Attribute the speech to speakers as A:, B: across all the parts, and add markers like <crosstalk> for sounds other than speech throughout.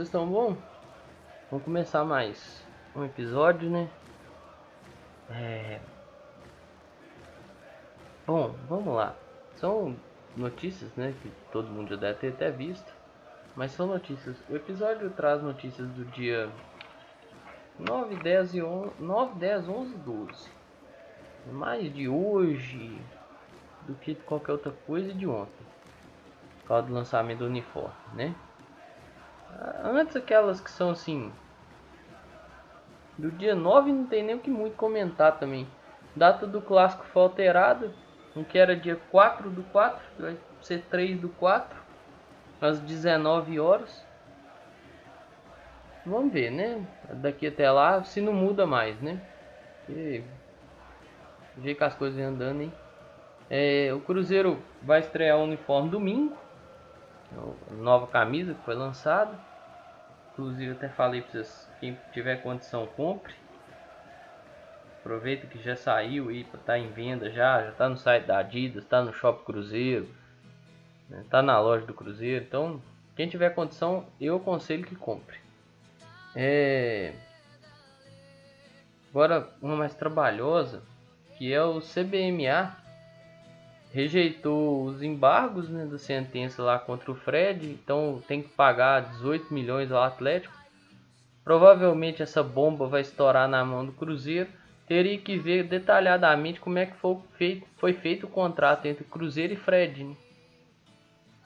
A: Vocês estão bom? Vamos começar mais um episódio, né? É... Bom, vamos lá. São notícias, né? Que todo mundo já deve ter até visto. Mas são notícias. O episódio traz notícias do dia 9, 10 e 11, 9, 10, 11 12. Mais de hoje do que qualquer outra coisa de ontem. Por causa do lançamento do uniforme, né? Antes aquelas que são assim. Do dia 9 não tem nem o que muito comentar também. Data do clássico foi alterada. Um que era dia 4 do 4, vai ser 3 do 4, às 19 horas. Vamos ver, né? Daqui até lá, se não muda mais, né? Porque... Ver que as coisas andando, hein? É, o Cruzeiro vai estrear o uniforme domingo. Nova camisa que foi lançada. Inclusive até falei para vocês, quem tiver condição compre. Aproveita que já saiu estar tá em venda já, já está no site da Adidas, está no Shop Cruzeiro, né? na loja do Cruzeiro. Então, quem tiver condição, eu aconselho que compre. É... Agora uma mais trabalhosa, que é o CBMA, rejeitou os embargos né, da sentença lá contra o Fred, então tem que pagar 18 milhões ao Atlético. Provavelmente essa bomba vai estourar na mão do Cruzeiro. Teria que ver detalhadamente como é que foi feito, foi feito o contrato entre Cruzeiro e Fred. Né?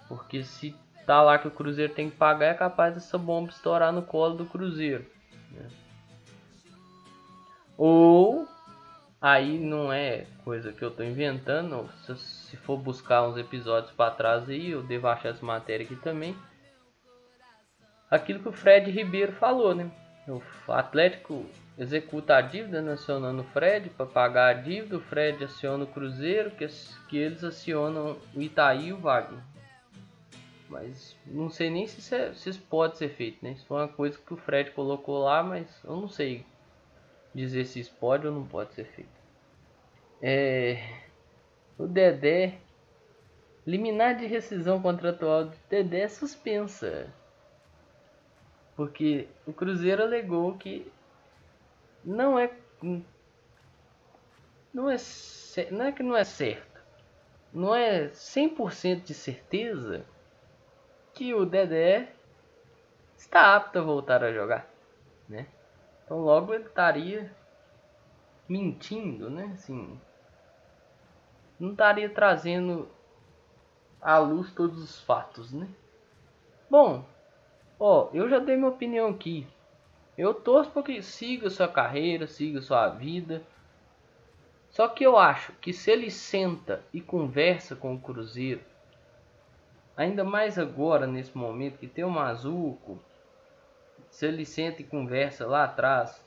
A: Porque se tá lá que o Cruzeiro tem que pagar, é capaz dessa bomba estourar no colo do Cruzeiro. Né? Ou Aí não é coisa que eu estou inventando. Se, se, for buscar uns episódios para trás aí, eu devo achar essa matéria aqui também. Aquilo que o Fred Ribeiro falou, né? O Atlético executa a dívida né, acionando o Fred para pagar a dívida. O Fred aciona o Cruzeiro, que, que eles acionam o Itaí e o Wagner. Mas não sei nem se isso, é, se isso pode ser feito, né? Isso foi uma coisa que o Fred colocou lá, mas eu não sei dizer se isso pode ou não pode ser feito. É, o Dedé, liminar de rescisão contratual do Dedé é suspensa. Porque o Cruzeiro alegou que não é não é não é que não é certo. Não é 100% de certeza que o Dedé está apto a voltar a jogar, né? Então logo ele estaria mentindo, né? Assim, não estaria trazendo à luz todos os fatos, né? Bom, ó, eu já dei minha opinião aqui. Eu torço para que siga sua carreira, siga sua vida. Só que eu acho que se ele senta e conversa com o Cruzeiro, ainda mais agora nesse momento que tem o Mazuco, se ele senta e conversa lá atrás,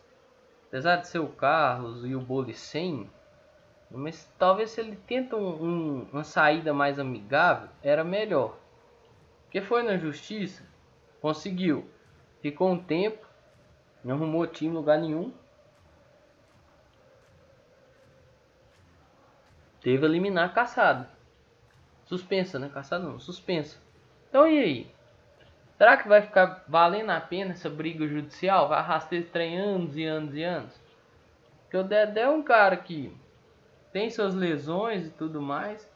A: apesar de ser o Carlos e o Bolicem, mas talvez se ele tenta um, um, uma saída mais amigável, era melhor. Porque foi na justiça, conseguiu, ficou um tempo, não arrumou time em lugar nenhum. Teve eliminar caçado. Suspensa, né? Caçado não, suspensa. Então e aí? Será que vai ficar valendo a pena essa briga judicial? Vai arrastar esse trem anos e anos e anos? Porque o Dedé é um cara que tem suas lesões e tudo mais,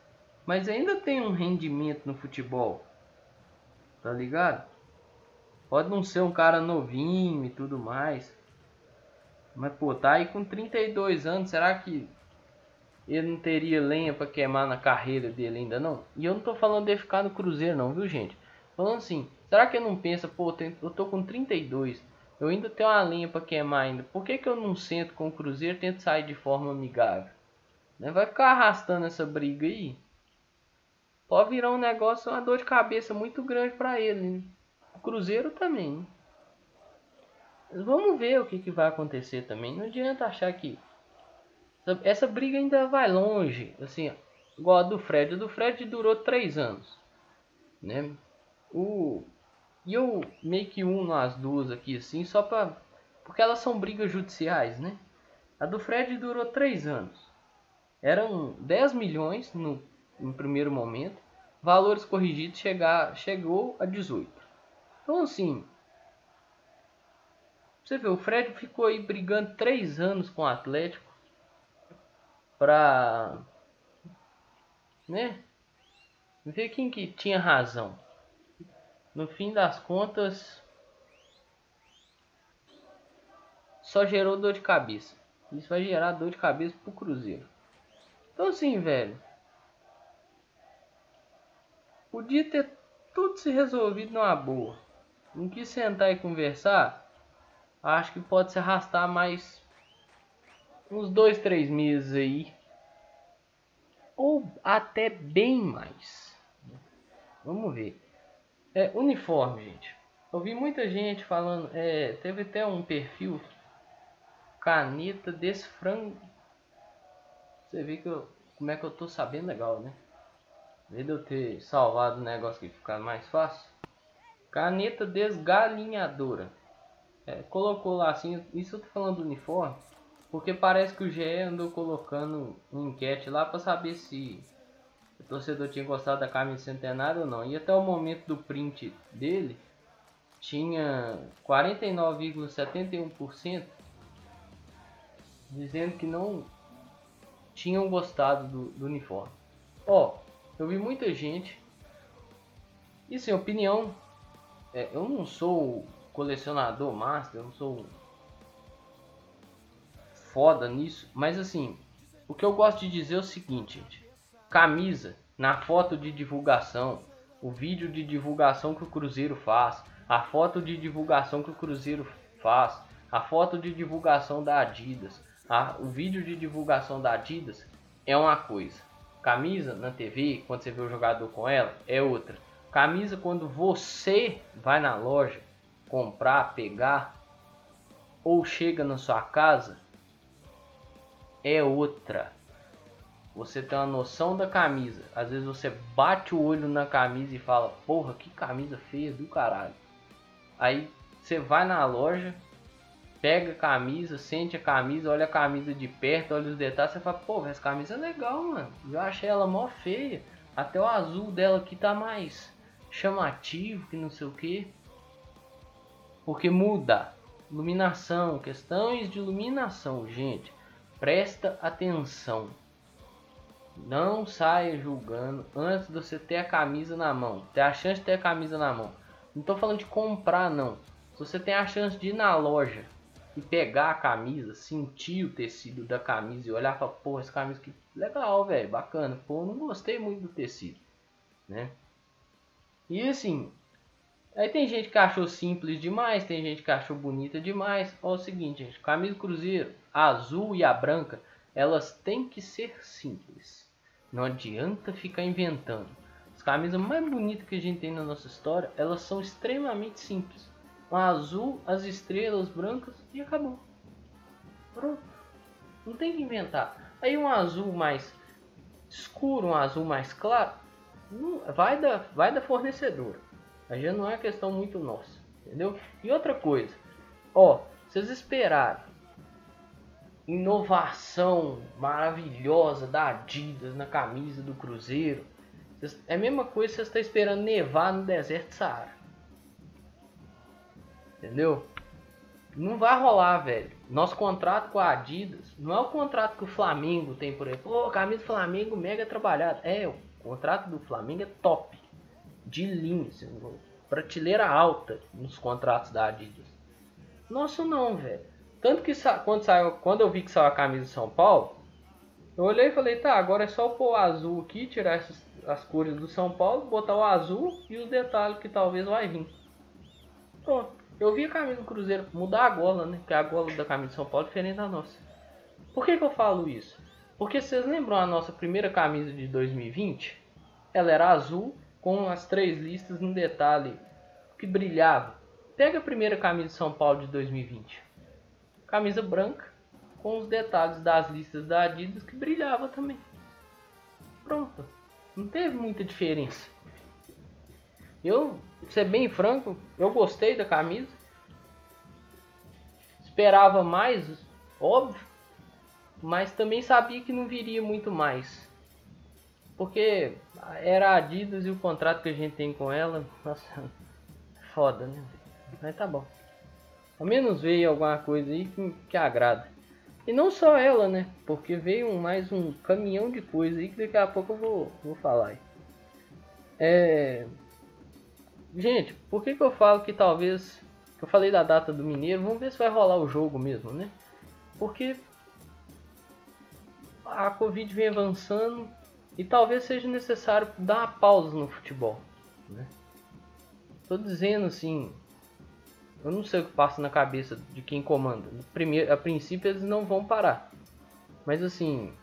A: mas ainda tem um rendimento no futebol. Tá ligado? Pode não ser um cara novinho e tudo mais. Mas pô, tá aí com 32 anos, será que ele não teria lenha para queimar na carreira dele ainda não? E eu não tô falando de ficar no Cruzeiro não, viu, gente? Falando assim, Será que eu não pensa, pô, eu tô com 32, eu ainda tenho uma linha para queimar ainda. Por que, que eu não sento com o Cruzeiro e tento sair de forma amigável? Né? Vai ficar arrastando essa briga aí? Pode virar um negócio, uma dor de cabeça muito grande para ele. Né? O Cruzeiro também. Né? Vamos ver o que, que vai acontecer também. Não adianta achar que essa briga ainda vai longe. Assim, igual a do Fred. A do Fred durou 3 anos. Né? O, e eu meio que uno as duas aqui assim, só pra. Porque elas são brigas judiciais, né? A do Fred durou 3 anos. Eram 10 milhões no, no primeiro momento. Valores corrigidos chegar, chegou a 18. Então assim, Você vê, o Fred ficou aí brigando três anos com o Atlético pra. né? Ver quem que tinha razão. No fim das contas, só gerou dor de cabeça. Isso vai gerar dor de cabeça pro Cruzeiro. Então assim, velho. Podia ter tudo se resolvido numa boa. Não quis sentar e conversar. Acho que pode se arrastar mais uns dois, três meses aí. Ou até bem mais. Vamos ver. É, uniforme, gente. Eu vi muita gente falando. É, teve até um perfil caneta desse frango. Você vê que eu, como é que eu tô sabendo legal, né? Em de eu ter salvado o negócio que ficar mais fácil. Caneta desgalinhadora. É, colocou lá assim, isso eu tô falando do uniforme, porque parece que o GE andou colocando uma enquete lá para saber se torcedor tinha gostado da camisa centenária ou não. E até o momento do print dele, tinha 49,71% dizendo que não tinham gostado do, do uniforme. Ó, eu vi muita gente. Isso é opinião. É, eu não sou colecionador master, eu não sou foda nisso, mas assim, o que eu gosto de dizer é o seguinte, gente. Camisa na foto de divulgação, o vídeo de divulgação que o Cruzeiro faz, a foto de divulgação que o Cruzeiro faz, a foto de divulgação da Adidas, a, o vídeo de divulgação da Adidas é uma coisa. Camisa na TV, quando você vê o jogador com ela, é outra. Camisa quando você vai na loja comprar, pegar ou chega na sua casa é outra. Você tem uma noção da camisa. Às vezes você bate o olho na camisa e fala: "Porra, que camisa feia do caralho". Aí você vai na loja, pega a camisa, sente a camisa, olha a camisa de perto, olha os detalhes, você fala, pô, essa camisa é legal, mano. Eu achei ela mó feia. Até o azul dela aqui tá mais chamativo que não sei o que. Porque muda. Iluminação, questões de iluminação, gente. Presta atenção. Não saia julgando antes de você ter a camisa na mão. Ter a chance de ter a camisa na mão. Não tô falando de comprar, não. Se você tem a chance de ir na loja e pegar a camisa, sentir o tecido da camisa e olhar para pô, essa camisa que legal, velho, bacana. Pô, não gostei muito do tecido, né? E assim, aí tem gente que achou simples demais, tem gente que achou bonita demais. Olha o seguinte, gente, camisa cruzeiro, a azul e a branca, elas têm que ser simples. Não adianta ficar inventando. As camisas mais bonitas que a gente tem na nossa história, elas são extremamente simples um azul, as estrelas brancas e acabou. Pronto. Não tem que inventar. Aí um azul mais escuro, um azul mais claro, vai da, vai da fornecedora. Aí já não é questão muito nossa, entendeu? E outra coisa, ó, vocês esperaram inovação maravilhosa da Adidas na camisa do Cruzeiro. É a mesma coisa que você está esperando nevar no deserto de Saara. Entendeu? Não vai rolar, velho. Nosso contrato com a Adidas não é o contrato que o Flamengo tem por aí. Pô, camisa do Flamengo mega trabalhada. É, o contrato do Flamengo é top. De linha, assim, prateleira alta nos contratos da Adidas. Nosso não, velho. Tanto que quando, saiu, quando eu vi que saiu a camisa de São Paulo, eu olhei e falei, tá, agora é só pôr o azul aqui, tirar essas, as cores do São Paulo, botar o azul e os detalhes que talvez vai vir. Pronto. Eu vi a camisa do Cruzeiro mudar a gola, né? Que a gola da camisa de São Paulo é diferente da nossa. Por que, que eu falo isso? Porque vocês lembram a nossa primeira camisa de 2020? Ela era azul com as três listas no detalhe que brilhava. Pega a primeira camisa de São Paulo de 2020. Camisa branca com os detalhes das listas da Adidas que brilhava também. Pronto. Não teve muita diferença. Eu, ser bem franco, eu gostei da camisa. Esperava mais, óbvio, mas também sabia que não viria muito mais. Porque era a Adidas e o contrato que a gente tem com ela, nossa, <laughs> foda, né? Mas tá bom. Ao menos veio alguma coisa aí que, que agrada. E não só ela, né? Porque veio mais um caminhão de coisa aí que daqui a pouco eu vou, vou falar. É... Gente, por que, que eu falo que talvez. Eu falei da data do Mineiro, vamos ver se vai rolar o jogo mesmo, né? Porque a Covid vem avançando e talvez seja necessário dar uma pausa no futebol. Né? Tô dizendo assim, eu não sei o que passa na cabeça de quem comanda. Primeiro, a princípio eles não vão parar. Mas assim,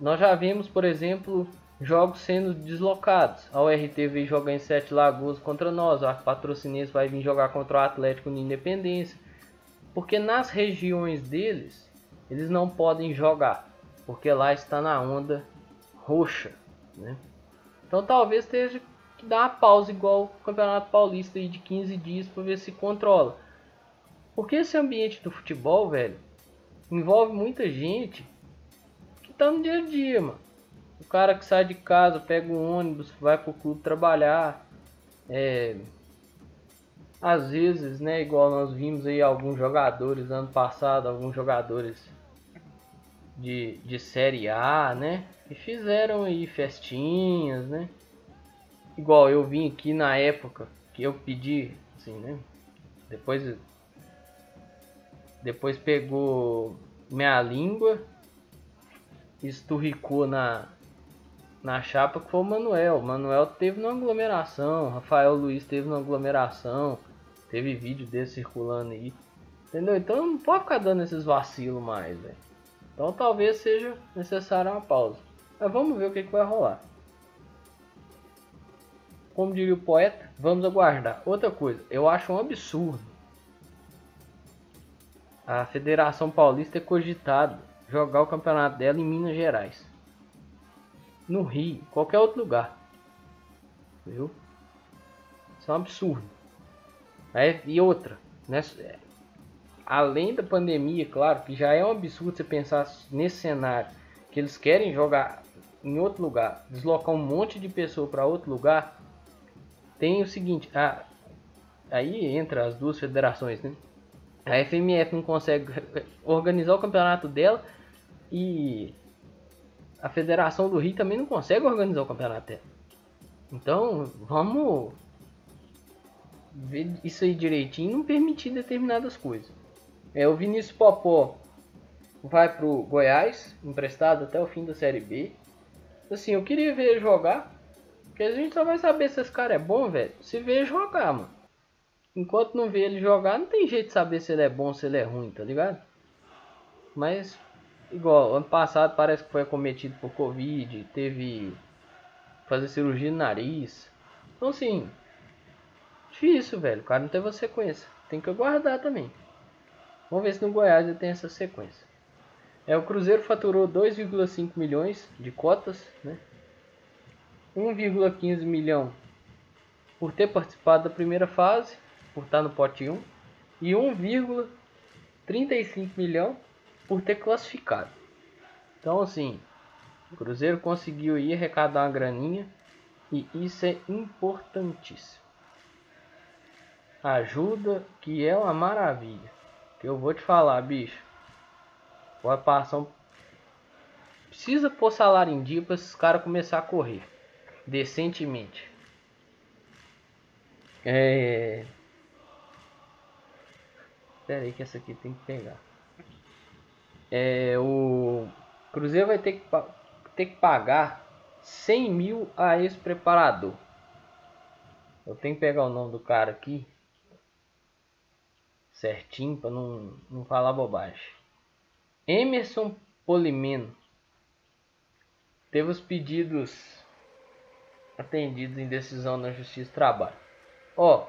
A: nós já vemos, por exemplo, jogos sendo deslocados. A URT veio jogar em Sete Lagoas contra nós, a Patrocinense vai vir jogar contra o Atlético de Independência. Porque nas regiões deles, eles não podem jogar, porque lá está na onda roxa, né? Então talvez esteja dar uma pausa igual o Campeonato Paulista aí de 15 dias para ver se controla. Porque esse ambiente do futebol, velho, envolve muita gente que tá no dia a dia, mano. O cara que sai de casa, pega um ônibus, vai pro clube trabalhar. É... Às vezes, né, igual nós vimos aí alguns jogadores ano passado, alguns jogadores de, de Série A, né? E fizeram aí festinhas, né? Igual eu vim aqui na época que eu pedi, assim, né? Depois depois pegou minha língua, esturricou na na chapa que foi o Manuel. O Manuel teve uma aglomeração, Rafael Luiz teve uma aglomeração, teve vídeo desse circulando aí. Entendeu? Então não pode ficar dando esses vacilos mais, velho. Então talvez seja necessária uma pausa. Mas vamos ver o que, que vai rolar como diria o poeta, vamos aguardar. Outra coisa, eu acho um absurdo a Federação Paulista ter cogitado jogar o campeonato dela em Minas Gerais, no Rio, qualquer outro lugar, viu? Isso é um absurdo. É, e outra, né? Além da pandemia, claro, que já é um absurdo você pensar nesse cenário que eles querem jogar em outro lugar, deslocar um monte de pessoa para outro lugar, tem o seguinte, a, aí entra as duas federações, né? A FMF não consegue organizar o campeonato dela e a Federação do Rio também não consegue organizar o campeonato dela. Então, vamos ver isso aí direitinho e não permitir determinadas coisas. É, o Vinícius Popó vai pro Goiás, emprestado até o fim da Série B. Assim, eu queria ver ele jogar, porque a gente só vai saber se esse cara é bom, velho, se ver jogar, mano. Enquanto não vê ele jogar, não tem jeito de saber se ele é bom se ele é ruim, tá ligado? Mas, igual, ano passado parece que foi acometido por Covid, teve fazer cirurgia no nariz. Então, assim, difícil, velho. O cara não teve a sequência. Tem que aguardar também. Vamos ver se no Goiás ele tem essa sequência. É, o Cruzeiro faturou 2,5 milhões de cotas, né? 1,15 milhão por ter participado da primeira fase, por estar no pote 1, e 1,35 milhão por ter classificado. Então assim, o Cruzeiro conseguiu ir arrecadar uma graninha e isso é importantíssimo. Ajuda que é uma maravilha. Que eu vou te falar, bicho. O passar precisa pôr salário em dia para esses caras começar a correr decentemente. É... Espera aí que essa aqui tem que pegar. É, o Cruzeiro vai ter que, ter que pagar 100 mil a esse preparador. Eu tenho que pegar o nome do cara aqui certinho para não, não falar bobagem. Emerson Polimeno teve os pedidos atendidos em decisão na Justiça do Trabalho. Ó,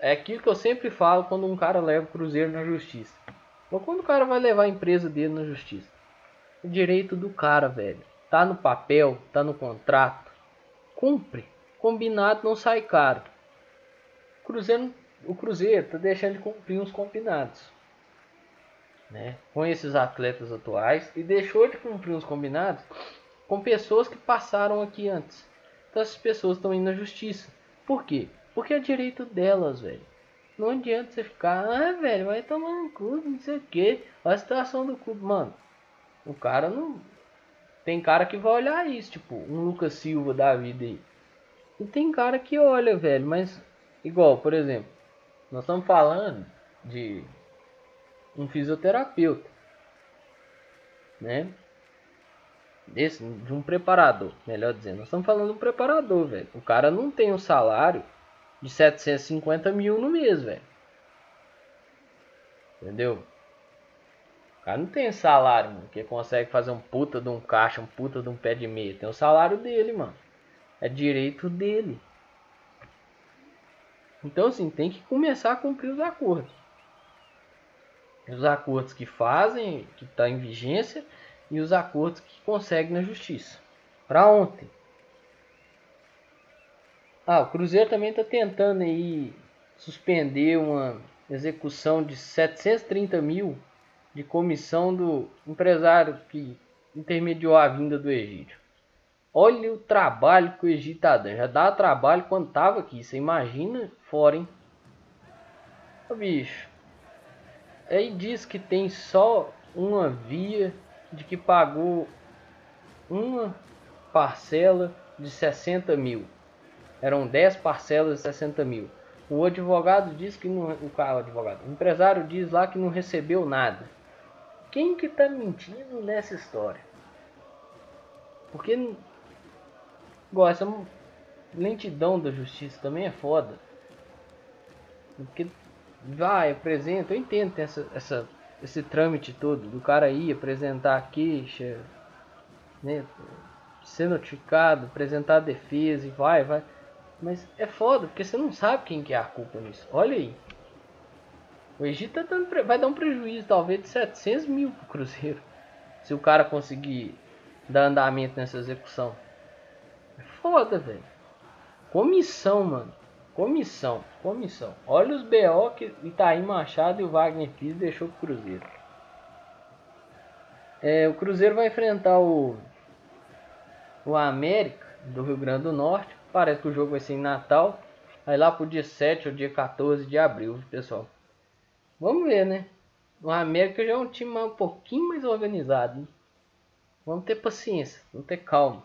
A: é aquilo que eu sempre falo quando um cara leva o Cruzeiro na Justiça. Ou quando o cara vai levar a empresa dele na Justiça. O direito do cara, velho. Tá no papel, tá no contrato. Cumpre. Combinado não sai caro. Cruzeiro, o Cruzeiro tá deixando de cumprir uns combinados né, com esses atletas atuais e deixou de cumprir os combinados com pessoas que passaram aqui antes. Então essas pessoas estão indo na justiça. Por quê? Porque é direito delas, velho. Não adianta você ficar, ah, velho, vai tomar no cu, não sei o que. Olha a situação do clube, mano. O cara não. Tem cara que vai olhar isso, tipo, um Lucas Silva da vida aí. E tem cara que olha, velho, mas. Igual, por exemplo, nós estamos falando de um fisioterapeuta, né? Desse, de um preparador, melhor dizendo. Nós estamos falando de um preparador, velho. O cara não tem um salário de 750 mil no mês, velho. Entendeu? O cara não tem salário, mano, que consegue fazer um puta de um caixa, um puta de um pé de meia. Tem o salário dele, mano. É direito dele. Então, assim, tem que começar a cumprir os acordos. Os acordos que fazem, que está em vigência, e os acordos que conseguem na justiça. Para ontem. Ah, o Cruzeiro também está tentando aí suspender uma execução de 730 mil de comissão do empresário que intermediou a vinda do Egídio. Olha o trabalho que o Egídio tá dando. Já dá trabalho quando tava aqui. Você imagina fora, hein? Ô, bicho. Aí diz que tem só uma via de que pagou uma parcela de 60 mil. Eram 10 parcelas de 60 mil. O advogado diz que não. O cara, o advogado. O empresário diz lá que não recebeu nada. Quem que tá mentindo nessa história? Porque. Igual, essa lentidão da justiça também é foda. Porque vai, apresenta, eu entendo essa, essa, esse trâmite todo do cara ir apresentar a queixa, né, ser notificado, apresentar a defesa e vai, vai. Mas é foda, porque você não sabe quem que é a culpa nisso. Olha aí. O Egito tá dando, vai dar um prejuízo talvez de 700 mil pro Cruzeiro. <laughs> Se o cara conseguir dar andamento nessa execução. É foda, velho. Comissão, mano. Comissão, comissão. Olha os BO que Itaí Machado e o Wagner Pires deixou pro Cruzeiro. É, o Cruzeiro vai enfrentar o, o América do Rio Grande do Norte. Parece que o jogo vai ser em Natal. Aí lá pro dia 7 ou dia 14 de abril, pessoal. Vamos ver, né? O América já é um time um pouquinho mais organizado. Hein? Vamos ter paciência, vamos ter calma.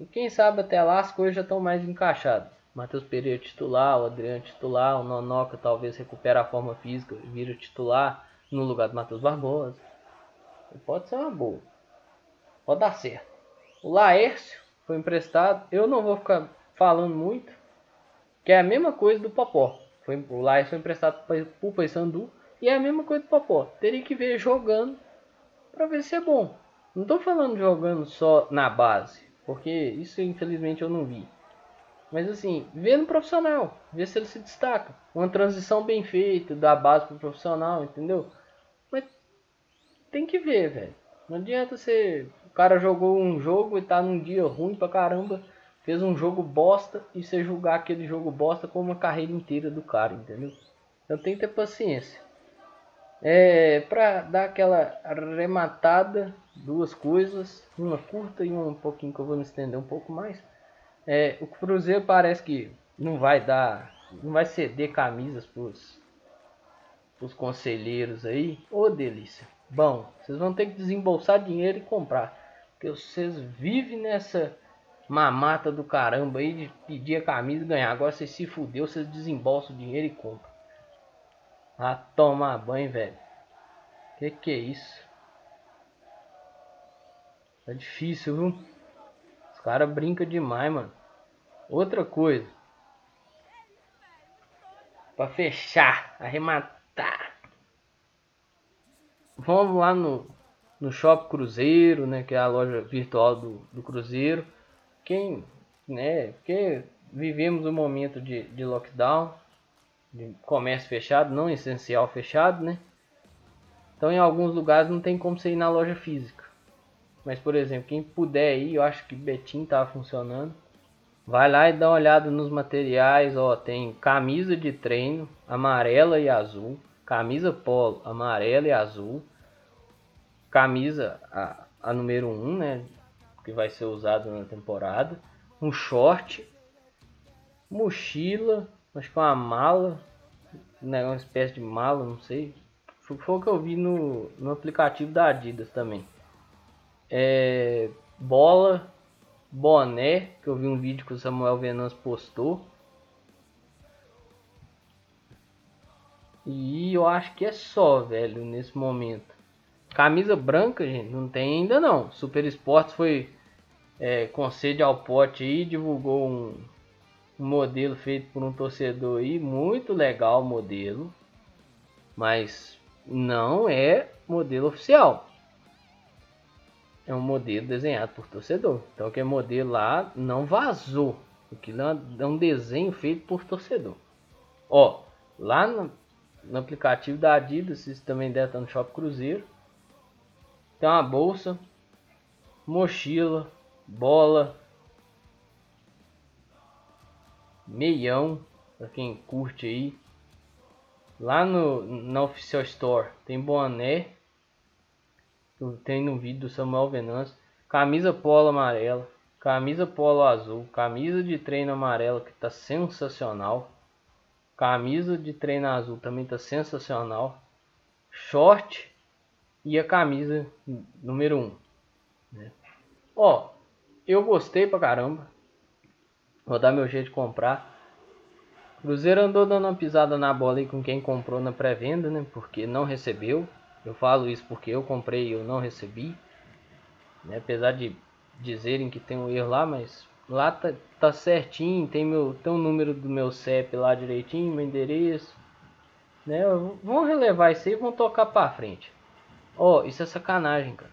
A: E quem sabe até lá as coisas já estão mais encaixadas. Matheus Pereira titular, o Adriano titular, o Nonoca talvez recupere a forma física e vira titular no lugar do Matheus Barbosa. Pode ser uma boa. Pode dar certo. O Laércio foi emprestado. Eu não vou ficar falando muito. Que é a mesma coisa do Popó. Foi, o Laércio foi emprestado para o Paysandu. E é a mesma coisa do Popó. Teria que ver jogando para ver se é bom. Não estou falando jogando só na base. Porque isso infelizmente eu não vi. Mas assim, vê no profissional, vê se ele se destaca. Uma transição bem feita da base pro profissional, entendeu? Mas tem que ver, velho. Não adianta você. O cara jogou um jogo e tá num dia ruim pra caramba, fez um jogo bosta e você julgar aquele jogo bosta como uma carreira inteira do cara, entendeu? Então tem que ter paciência. É, pra dar aquela arrematada, duas coisas, uma curta e uma um pouquinho que eu vou me estender um pouco mais. É, o Cruzeiro parece que não vai dar, não vai ceder camisas pros, os conselheiros aí. Ô delícia. Bom, vocês vão ter que desembolsar dinheiro e comprar. Porque vocês vivem nessa mamata do caramba aí de pedir a camisa e ganhar. Agora vocês se fudeu, vocês desembolsam o dinheiro e compram. Ah, tomar banho, velho. Que que é isso? Tá difícil, viu? Cara brinca demais, mano. Outra coisa. Pra fechar, arrematar. Vamos lá no, no Shopping Cruzeiro, né? Que é a loja virtual do, do Cruzeiro. Quem, né? Porque vivemos um momento de, de lockdown. De comércio fechado, não essencial fechado, né? Então em alguns lugares não tem como você ir na loja física. Mas, por exemplo, quem puder ir, eu acho que Betim tá funcionando. Vai lá e dá uma olhada nos materiais, ó, tem camisa de treino amarela e azul, camisa polo amarela e azul, camisa a, a número 1, um, né, que vai ser usado na temporada, um short, mochila, acho que uma mala, né, uma espécie de mala, não sei. Foi o que eu vi no, no aplicativo da Adidas também. É, bola, boné, que eu vi um vídeo que o Samuel Venâncio postou. E eu acho que é só, velho, nesse momento. Camisa branca, gente, não tem ainda não. Super Esportes foi é, com sede ao pote aí, divulgou um, um modelo feito por um torcedor aí, muito legal o modelo, mas não é modelo oficial. É um modelo desenhado por torcedor. Então aquele modelo lá não vazou. Aquilo é um desenho feito por torcedor. Ó, lá no, no aplicativo da Adidas, vocês também devem estar no Shopping Cruzeiro. Tem uma bolsa, mochila, bola, meião, para quem curte aí. Lá no, na Official Store tem boné, tem no vídeo do Samuel Venâncio, camisa polo amarela, camisa polo azul, camisa de treino amarela que tá sensacional, camisa de treino azul também tá sensacional, short e a camisa número 1. Um, né? Ó, eu gostei pra caramba. Vou dar meu jeito de comprar. Cruzeiro andou dando uma pisada na bola aí com quem comprou na pré-venda, né? Porque não recebeu. Eu falo isso porque eu comprei e eu não recebi. Né? Apesar de dizerem que tem um erro lá, mas lá tá, tá certinho. Tem, meu, tem o número do meu CEP lá direitinho, meu endereço. Né? Vão relevar isso aí e vão tocar pra frente. Ó, oh, isso é sacanagem, cara.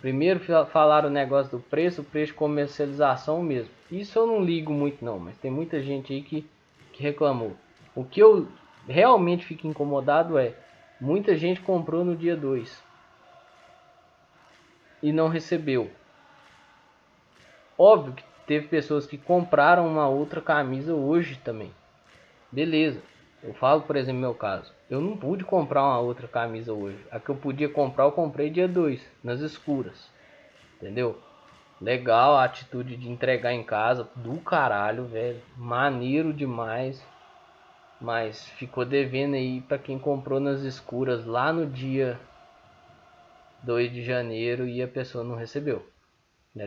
A: Primeiro falaram o negócio do preço, preço de comercialização mesmo. Isso eu não ligo muito não, mas tem muita gente aí que, que reclamou. O que eu realmente fico incomodado é, muita gente comprou no dia 2 e não recebeu. Óbvio que teve pessoas que compraram uma outra camisa hoje também. Beleza. Eu falo, por exemplo, meu caso. Eu não pude comprar uma outra camisa hoje. A que eu podia comprar, eu comprei dia 2, nas escuras. Entendeu? Legal a atitude de entregar em casa. Do caralho, velho. Maneiro demais. Mas ficou devendo aí para quem comprou nas escuras lá no dia 2 de janeiro e a pessoa não recebeu.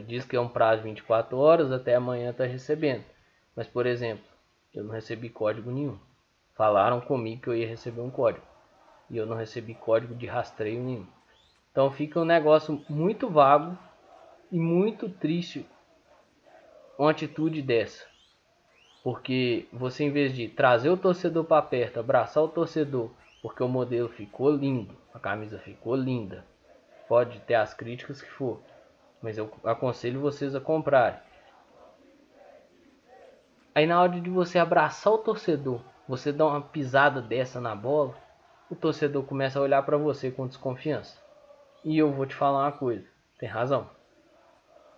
A: Diz que é um prazo de 24 horas, até amanhã tá recebendo. Mas, por exemplo, eu não recebi código nenhum. Falaram comigo que eu ia receber um código. E eu não recebi código de rastreio nenhum. Então fica um negócio muito vago e muito triste uma atitude dessa. Porque você em vez de trazer o torcedor para perto, abraçar o torcedor, porque o modelo ficou lindo, a camisa ficou linda. Pode ter as críticas que for, mas eu aconselho vocês a comprarem. Aí na hora de você abraçar o torcedor, você dá uma pisada dessa na bola, o torcedor começa a olhar para você com desconfiança. E eu vou te falar uma coisa, tem razão.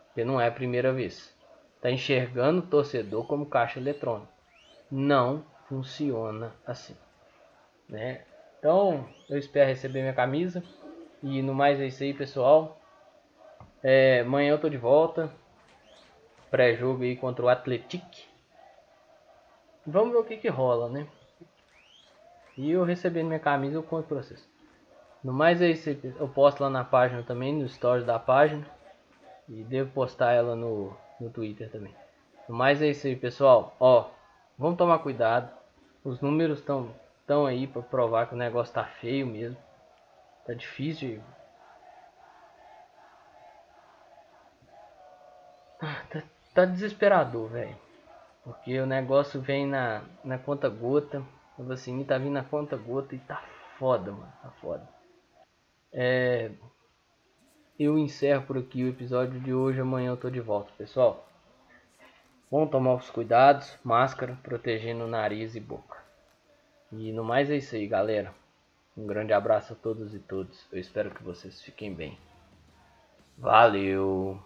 A: Porque não é a primeira vez. Tá enxergando o torcedor como caixa eletrônica. Não funciona assim, né? Então, eu espero receber minha camisa. E no mais é isso aí, pessoal. É, amanhã eu tô de volta. Pré-jogo aí contra o Atletic. Vamos ver o que que rola, né? E eu recebendo minha camisa, eu conto pra vocês. No mais é isso, eu posto lá na página também, no stories da página. E devo postar ela no, no Twitter também. No mais é isso aí, pessoal. Ó, vamos tomar cuidado. Os números estão tão aí para provar que o negócio tá feio mesmo. Tá difícil. Ah, tá, tá desesperador, velho. Porque o negócio vem na, na conta gota. O vacininho tá vindo na conta gota e tá foda, mano. Tá foda. É, eu encerro por aqui o episódio de hoje. Amanhã eu tô de volta, pessoal. Vamos tomar os cuidados. Máscara, protegendo nariz e boca. E no mais é isso aí, galera. Um grande abraço a todos e todas. Eu espero que vocês fiquem bem. Valeu!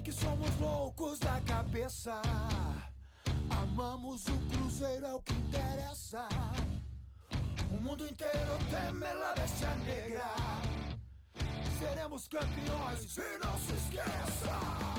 B: Dizem que somos loucos da cabeça. Amamos o Cruzeiro, é o que interessa. O mundo inteiro teme a bestia negra. Seremos campeões e não se esqueça.